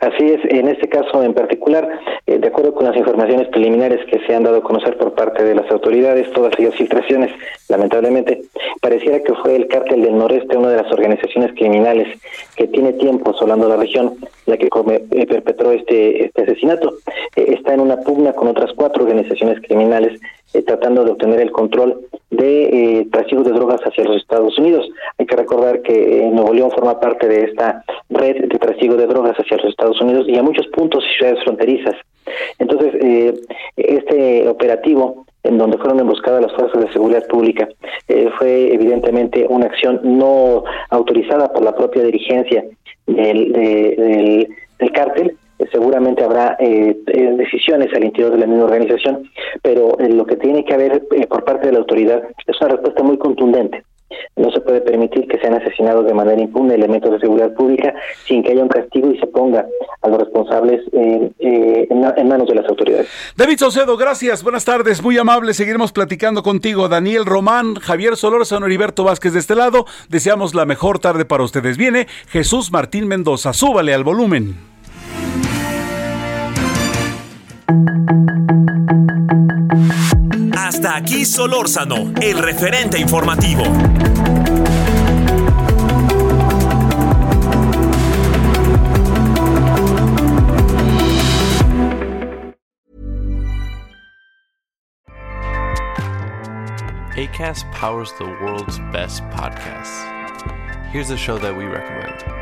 R: Así es, en este caso en particular, eh, de acuerdo con las informaciones preliminares que se han dado a conocer por parte de las autoridades, todas ellas filtraciones, lamentablemente, pareciera que fue el cártel del noreste, una de las organizaciones criminales que tiene tiempo asolando la región, la que eh, perpetró este, este asesinato. Eh, está en una pugna con otras cuatro organizaciones criminales tratando de obtener el control de eh, de drogas hacia los Estados Unidos. Hay que recordar que Nuevo León forma parte de esta red de trasiego de drogas hacia los Estados Unidos y a muchos puntos y ciudades fronterizas. Entonces, eh, este operativo en donde fueron emboscadas las fuerzas de seguridad pública, eh, fue evidentemente una acción no autorizada por la propia dirigencia del, del, del cártel, seguramente habrá eh, eh, decisiones al interior de la misma organización, pero eh, lo que tiene que haber por parte de la autoridad es una respuesta muy contundente. No se puede permitir que sean asesinados de manera impune elementos de seguridad pública sin que haya un castigo y se ponga a los responsables en, en, manos de las autoridades.
C: David Saucedo, gracias, buenas tardes, muy amable, seguiremos platicando contigo. Daniel Román, Javier Solórzano, Heriberto Vázquez de este lado, deseamos la mejor tarde para ustedes. Viene Jesús Martín Mendoza, súbale al volumen.
S: Hasta aquí Solórzano, el referente informativo.
T: ACAST powers the world's best podcasts. Here's a show that we recommend.